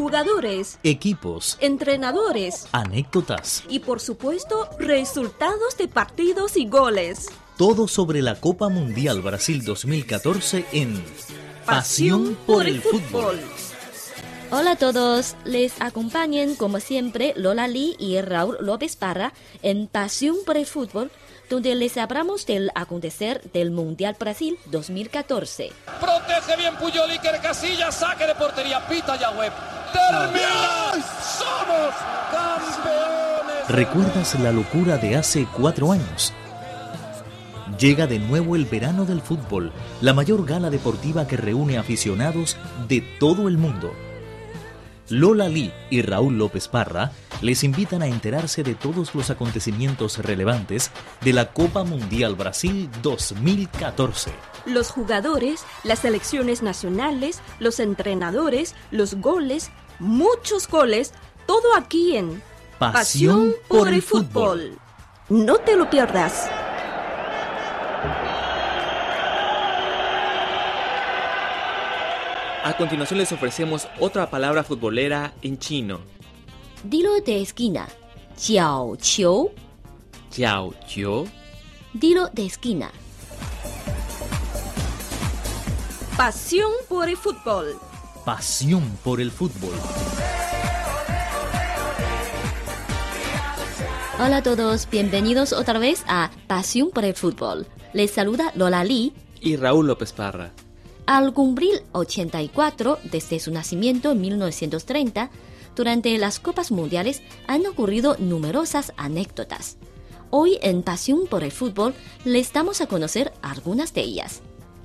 jugadores, equipos, entrenadores anécdotas, y por supuesto resultados de partidos y goles. todo sobre la Copa Mundial Brasil 2014 en Pasión por el Fútbol. Hola a todos, les acompañan como siempre Lola Lee y Raúl López Parra en Pasión por el Fútbol, donde les hablamos del acontecer del Mundial Brasil 2014. Protege bien Puyol Iker Casillas, saque de portería, pita ya web. ¡Termina! ¡Somos campeones! ¿Recuerdas la locura de hace cuatro años? Llega de nuevo el verano del fútbol, la mayor gala deportiva que reúne aficionados de todo el mundo. Lola Lee y Raúl López Parra les invitan a enterarse de todos los acontecimientos relevantes de la Copa Mundial Brasil 2014. Los jugadores, las selecciones nacionales, los entrenadores, los goles, muchos goles, todo aquí en Pasión por el fútbol. No te lo pierdas. A continuación les ofrecemos otra palabra futbolera en chino. Dilo de esquina, Jiao Qiu. Jiao Qiu. Dilo de esquina. Pasión por el fútbol. Pasión por el fútbol. Hola a todos, bienvenidos otra vez a Pasión por el Fútbol. Les saluda Lola Lee. Y Raúl López Parra. Al cumplir 84 desde su nacimiento en 1930, durante las Copas Mundiales han ocurrido numerosas anécdotas. Hoy en Pasión por el Fútbol les damos a conocer algunas de ellas.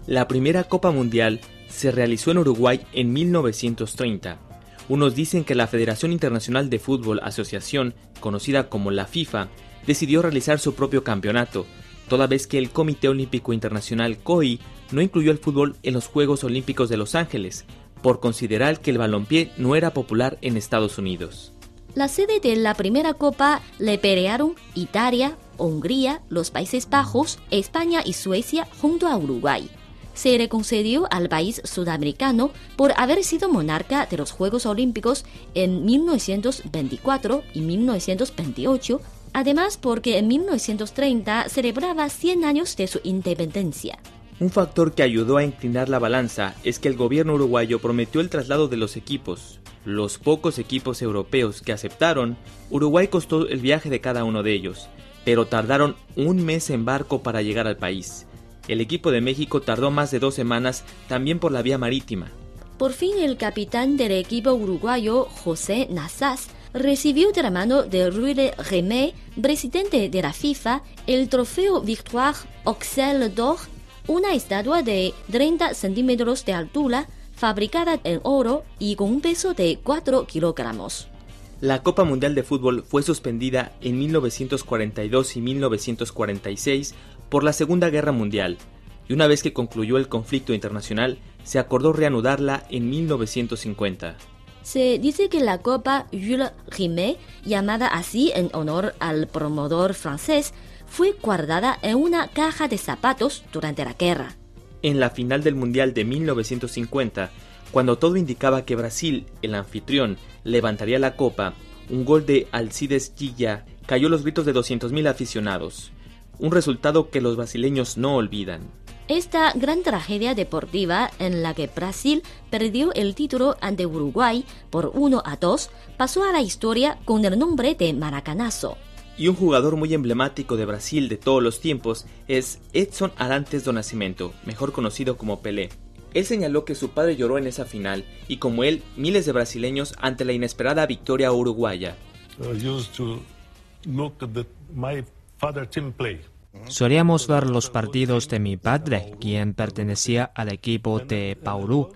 La primera Copa Mundial se realizó en Uruguay en 1930. Unos dicen que la Federación Internacional de Fútbol Asociación, conocida como la FIFA, decidió realizar su propio campeonato, toda vez que el Comité Olímpico Internacional COI no incluyó el fútbol en los Juegos Olímpicos de Los Ángeles, por considerar que el balompié no era popular en Estados Unidos. La sede de la primera copa le pelearon Italia, Hungría, los Países Bajos, España y Suecia junto a Uruguay. Se le concedió al país sudamericano por haber sido monarca de los Juegos Olímpicos en 1924 y 1928, además porque en 1930 celebraba 100 años de su independencia. Un factor que ayudó a inclinar la balanza es que el gobierno uruguayo prometió el traslado de los equipos. Los pocos equipos europeos que aceptaron, Uruguay costó el viaje de cada uno de ellos, pero tardaron un mes en barco para llegar al país. El equipo de México tardó más de dos semanas también por la vía marítima. Por fin el capitán del equipo uruguayo, José Nassas, recibió de la mano de Ruy Remé, presidente de la FIFA, el trofeo Victoire Oxel d'Or, una estatua de 30 centímetros de altura, fabricada en oro y con un peso de 4 kilogramos. La Copa Mundial de Fútbol fue suspendida en 1942 y 1946 por la Segunda Guerra Mundial, y una vez que concluyó el conflicto internacional, se acordó reanudarla en 1950. Se dice que la Copa Jules Rimet, llamada así en honor al promotor francés, fue guardada en una caja de zapatos durante la guerra. En la final del Mundial de 1950, cuando todo indicaba que Brasil, el anfitrión, levantaría la copa, un gol de Alcides Gilla cayó los gritos de 200.000 aficionados. Un resultado que los brasileños no olvidan. Esta gran tragedia deportiva en la que Brasil perdió el título ante Uruguay por 1 a 2 pasó a la historia con el nombre de Maracanazo. Y un jugador muy emblemático de Brasil de todos los tiempos es Edson Arantes do Nascimento, mejor conocido como Pelé. Él señaló que su padre lloró en esa final y como él, miles de brasileños ante la inesperada victoria uruguaya. Solíamos ver los partidos de mi padre, quien pertenecía al equipo de Paulú.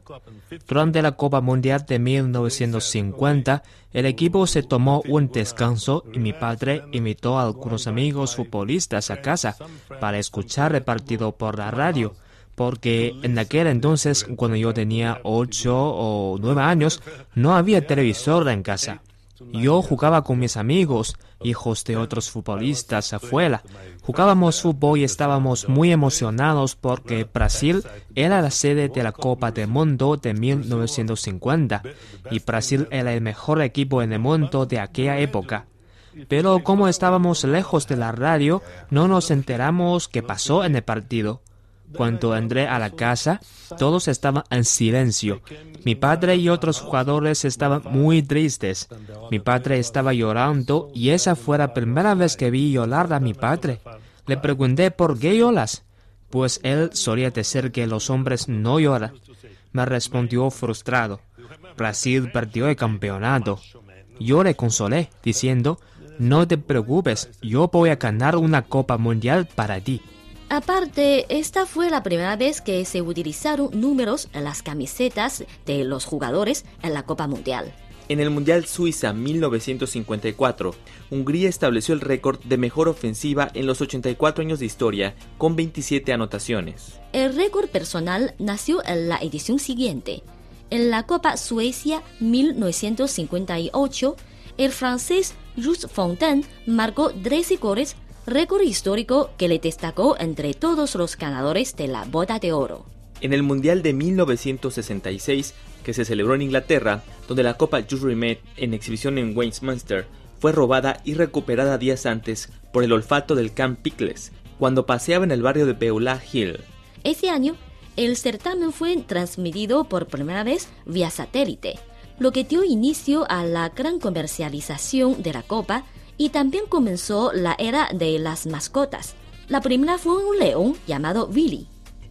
Durante la Copa Mundial de 1950, el equipo se tomó un descanso y mi padre invitó a algunos amigos futbolistas a casa para escuchar el partido por la radio porque en aquel entonces, cuando yo tenía 8 o 9 años, no había televisor en casa. Yo jugaba con mis amigos, hijos de otros futbolistas afuera. Jugábamos fútbol y estábamos muy emocionados porque Brasil era la sede de la Copa del Mundo de 1950 y Brasil era el mejor equipo en el mundo de aquella época. Pero como estábamos lejos de la radio, no nos enteramos qué pasó en el partido. Cuando entré a la casa, todos estaban en silencio. Mi padre y otros jugadores estaban muy tristes. Mi padre estaba llorando y esa fue la primera vez que vi llorar a mi padre. Le pregunté por qué lloras, pues él solía decir que los hombres no lloran. Me respondió frustrado. Brasil perdió el campeonato. Yo le consolé, diciendo, no te preocupes, yo voy a ganar una Copa Mundial para ti. Aparte, esta fue la primera vez que se utilizaron números en las camisetas de los jugadores en la Copa Mundial. En el Mundial Suiza 1954, Hungría estableció el récord de mejor ofensiva en los 84 años de historia, con 27 anotaciones. El récord personal nació en la edición siguiente. En la Copa Suecia 1958, el francés Jules Fontaine marcó 13 goles récord histórico que le destacó entre todos los ganadores de la Boda de Oro. En el Mundial de 1966, que se celebró en Inglaterra, donde la Copa Jules Rimet en exhibición en Westminster fue robada y recuperada días antes por el olfato del Camp Pickles, cuando paseaba en el barrio de Beulah Hill. Ese año, el certamen fue transmitido por primera vez vía satélite, lo que dio inicio a la gran comercialización de la Copa y también comenzó la era de las mascotas. La primera fue un león llamado Billy.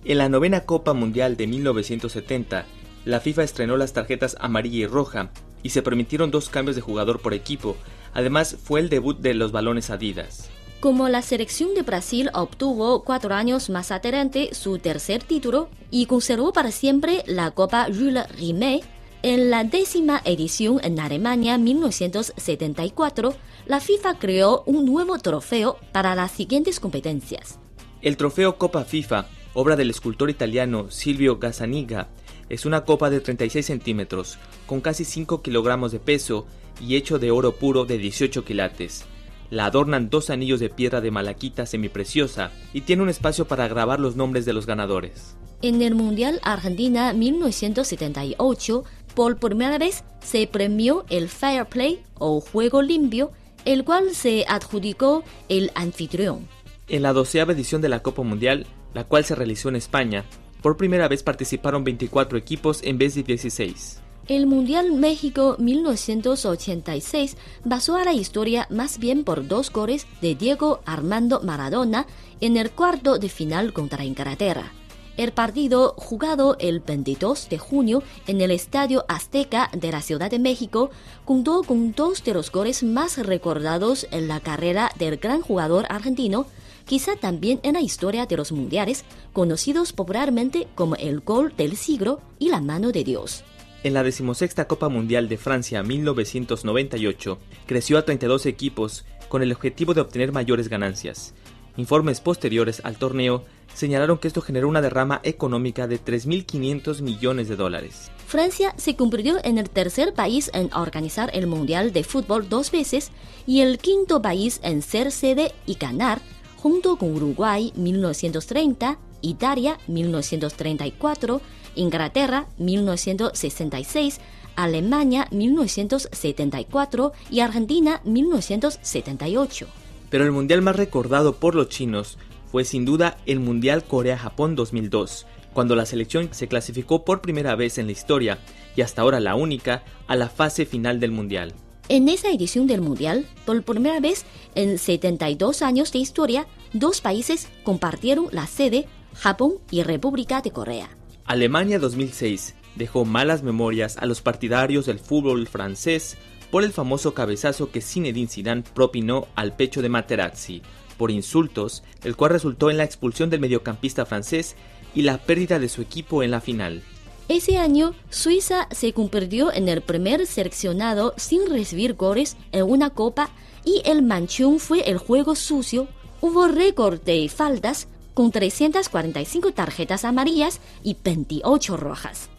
En la novena Copa Mundial de 1970, la FIFA estrenó las tarjetas amarilla y roja y se permitieron dos cambios de jugador por equipo. Además, fue el debut de los balones Adidas. Como la selección de Brasil obtuvo cuatro años más adelante su tercer título y conservó para siempre la Copa Jules Rimet, en la décima edición en Alemania 1974, la FIFA creó un nuevo trofeo para las siguientes competencias. El trofeo Copa FIFA, obra del escultor italiano Silvio Gazzaniga, es una copa de 36 centímetros, con casi 5 kilogramos de peso y hecho de oro puro de 18 quilates. La adornan dos anillos de piedra de malaquita semipreciosa y tiene un espacio para grabar los nombres de los ganadores. En el Mundial Argentina 1978, por primera vez se premió el Fair Play o Juego Limpio, el cual se adjudicó el anfitrión. En la doceava edición de la Copa Mundial, la cual se realizó en España, por primera vez participaron 24 equipos en vez de 16. El Mundial México 1986 basó a la historia más bien por dos goles de Diego Armando Maradona en el cuarto de final contra Inglaterra. El partido, jugado el 22 de junio en el Estadio Azteca de la Ciudad de México, contó con dos de los goles más recordados en la carrera del gran jugador argentino, quizá también en la historia de los mundiales, conocidos popularmente como el gol del siglo y la mano de Dios. En la decimosexta Copa Mundial de Francia 1998, creció a 32 equipos con el objetivo de obtener mayores ganancias. Informes posteriores al torneo señalaron que esto generó una derrama económica de 3.500 millones de dólares. Francia se convirtió en el tercer país en organizar el Mundial de Fútbol dos veces y el quinto país en ser sede y ganar, junto con Uruguay 1930, Italia 1934, Inglaterra 1966, Alemania 1974 y Argentina 1978 pero el mundial más recordado por los chinos fue sin duda el Mundial Corea-Japón 2002, cuando la selección se clasificó por primera vez en la historia, y hasta ahora la única, a la fase final del Mundial. En esa edición del Mundial, por primera vez en 72 años de historia, dos países compartieron la sede, Japón y República de Corea. Alemania 2006 dejó malas memorias a los partidarios del fútbol francés por el famoso cabezazo que Zinedine Zidane propinó al pecho de Materazzi por insultos, el cual resultó en la expulsión del mediocampista francés y la pérdida de su equipo en la final. Ese año, Suiza se convirtió en el primer seleccionado sin recibir goles en una copa y el Manchón fue el juego sucio. Hubo récord de faltas con 345 tarjetas amarillas y 28 rojas.